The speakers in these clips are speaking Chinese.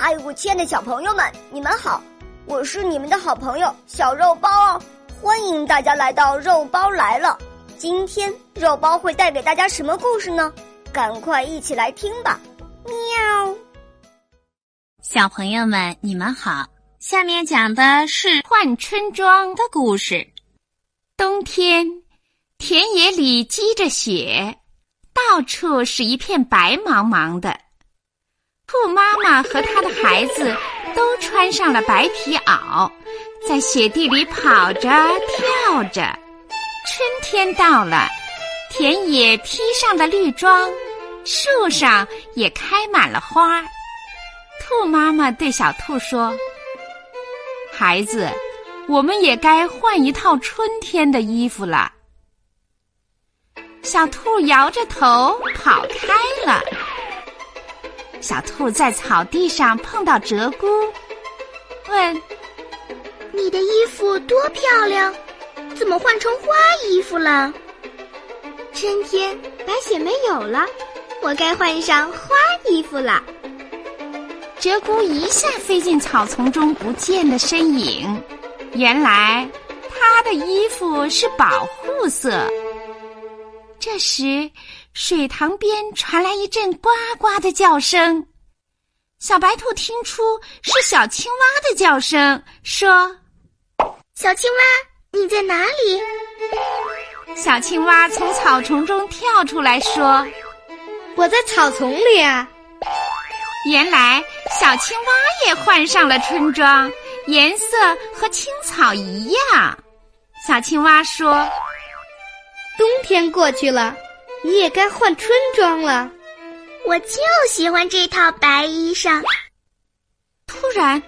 嗨，我亲爱的小朋友们，你们好！我是你们的好朋友小肉包哦，欢迎大家来到肉包来了。今天肉包会带给大家什么故事呢？赶快一起来听吧！喵。小朋友们，你们好，下面讲的是换春装的故事。冬天，田野里积着雪，到处是一片白茫茫的。兔妈妈和她的孩子都穿上了白皮袄，在雪地里跑着跳着。春天到了，田野披上了绿装，树上也开满了花。兔妈妈对小兔说：“孩子，我们也该换一套春天的衣服了。”小兔摇着头跑开了。小兔在草地上碰到鹧鸪，问：“你的衣服多漂亮，怎么换成花衣服了？”春天白雪没有了，我该换上花衣服了。鹧鸪一下飞进草丛中不见的身影，原来它的衣服是保护色。这时。水塘边传来一阵呱呱的叫声，小白兔听出是小青蛙的叫声，说：“小青蛙，你在哪里？”小青蛙从草丛中跳出来说：“我在草丛里啊。”原来小青蛙也换上了春装，颜色和青草一样。小青蛙说：“冬天过去了。”你也该换春装了，我就喜欢这套白衣裳。突然，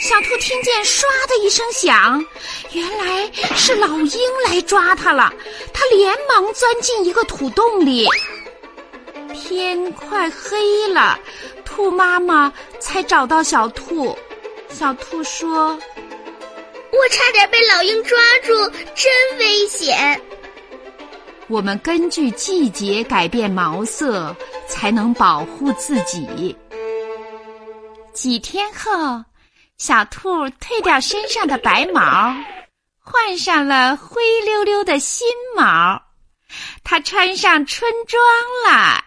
小兔听见“唰”的一声响，原来是老鹰来抓它了。它连忙钻进一个土洞里。天快黑了，兔妈妈才找到小兔。小兔说：“我差点被老鹰抓住，真危险。”我们根据季节改变毛色，才能保护自己。几天后，小兔褪掉身上的白毛，换上了灰溜溜的新毛，它穿上春装了。